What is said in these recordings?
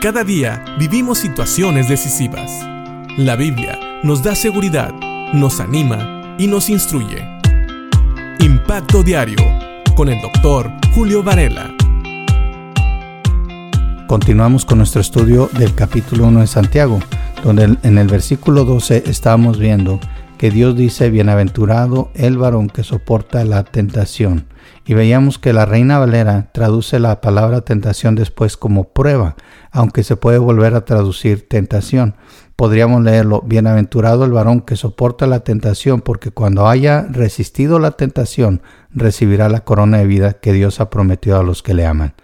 Cada día vivimos situaciones decisivas. La Biblia nos da seguridad, nos anima y nos instruye. Impacto Diario con el doctor Julio Varela. Continuamos con nuestro estudio del capítulo 1 de Santiago, donde en el versículo 12 estamos viendo que Dios dice, bienaventurado el varón que soporta la tentación. Y veíamos que la Reina Valera traduce la palabra tentación después como prueba, aunque se puede volver a traducir tentación. Podríamos leerlo, bienaventurado el varón que soporta la tentación, porque cuando haya resistido la tentación, recibirá la corona de vida que Dios ha prometido a los que le aman.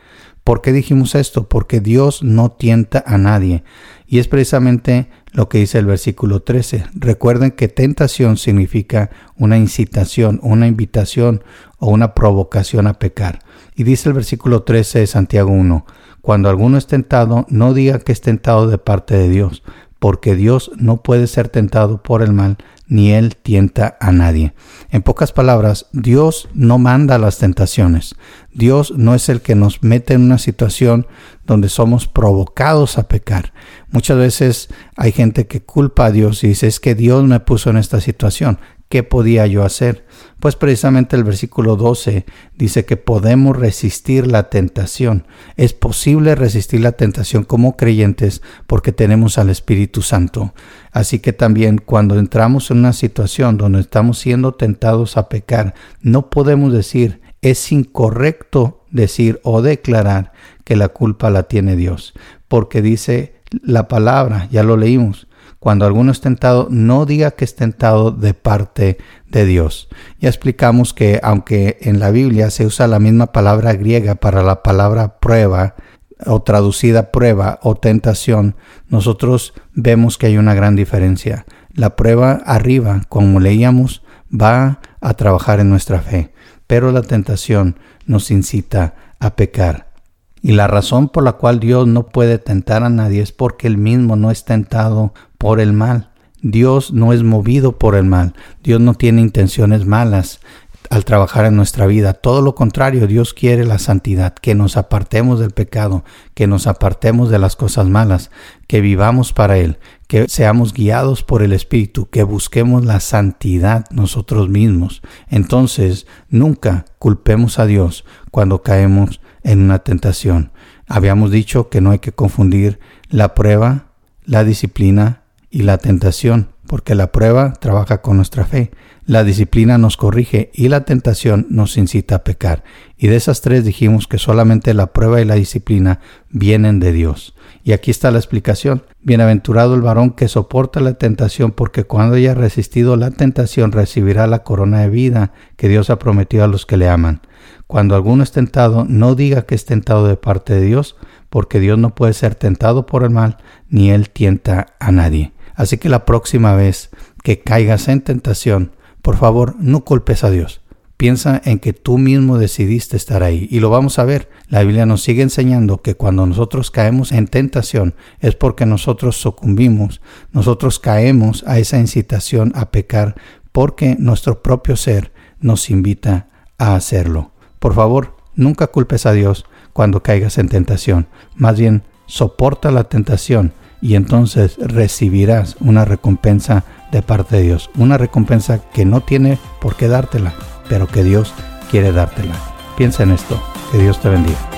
¿Por qué dijimos esto? Porque Dios no tienta a nadie. Y es precisamente lo que dice el versículo 13. Recuerden que tentación significa una incitación, una invitación o una provocación a pecar. Y dice el versículo 13 de Santiago 1, cuando alguno es tentado, no diga que es tentado de parte de Dios, porque Dios no puede ser tentado por el mal, ni Él tienta a nadie. En pocas palabras, Dios no manda las tentaciones. Dios no es el que nos mete en una situación donde somos provocados a pecar. Muchas veces hay gente que culpa a Dios y dice, es que Dios me puso en esta situación. ¿Qué podía yo hacer? Pues precisamente el versículo 12 dice que podemos resistir la tentación. Es posible resistir la tentación como creyentes porque tenemos al Espíritu Santo. Así que también cuando entramos en una situación donde estamos siendo tentados a pecar, no podemos decir, es incorrecto decir o declarar que la culpa la tiene Dios, porque dice la palabra, ya lo leímos, cuando alguno es tentado, no diga que es tentado de parte de Dios. Ya explicamos que aunque en la Biblia se usa la misma palabra griega para la palabra prueba, o traducida prueba o tentación, nosotros vemos que hay una gran diferencia. La prueba arriba, como leíamos, va a trabajar en nuestra fe, pero la tentación nos incita a pecar. Y la razón por la cual Dios no puede tentar a nadie es porque él mismo no es tentado por el mal. Dios no es movido por el mal. Dios no tiene intenciones malas al trabajar en nuestra vida. Todo lo contrario, Dios quiere la santidad, que nos apartemos del pecado, que nos apartemos de las cosas malas, que vivamos para Él, que seamos guiados por el Espíritu, que busquemos la santidad nosotros mismos. Entonces, nunca culpemos a Dios cuando caemos en una tentación. Habíamos dicho que no hay que confundir la prueba, la disciplina y la tentación, porque la prueba trabaja con nuestra fe, la disciplina nos corrige y la tentación nos incita a pecar. Y de esas tres dijimos que solamente la prueba y la disciplina vienen de Dios. Y aquí está la explicación. Bienaventurado el varón que soporta la tentación, porque cuando haya resistido la tentación recibirá la corona de vida que Dios ha prometido a los que le aman. Cuando alguno es tentado, no diga que es tentado de parte de Dios, porque Dios no puede ser tentado por el mal, ni él tienta a nadie. Así que la próxima vez que caigas en tentación, por favor, no culpes a Dios. Piensa en que tú mismo decidiste estar ahí. Y lo vamos a ver. La Biblia nos sigue enseñando que cuando nosotros caemos en tentación es porque nosotros sucumbimos, nosotros caemos a esa incitación a pecar porque nuestro propio ser nos invita a hacerlo. Por favor, nunca culpes a Dios cuando caigas en tentación. Más bien, soporta la tentación y entonces recibirás una recompensa de parte de Dios. Una recompensa que no tiene por qué dártela, pero que Dios quiere dártela. Piensa en esto. Que Dios te bendiga.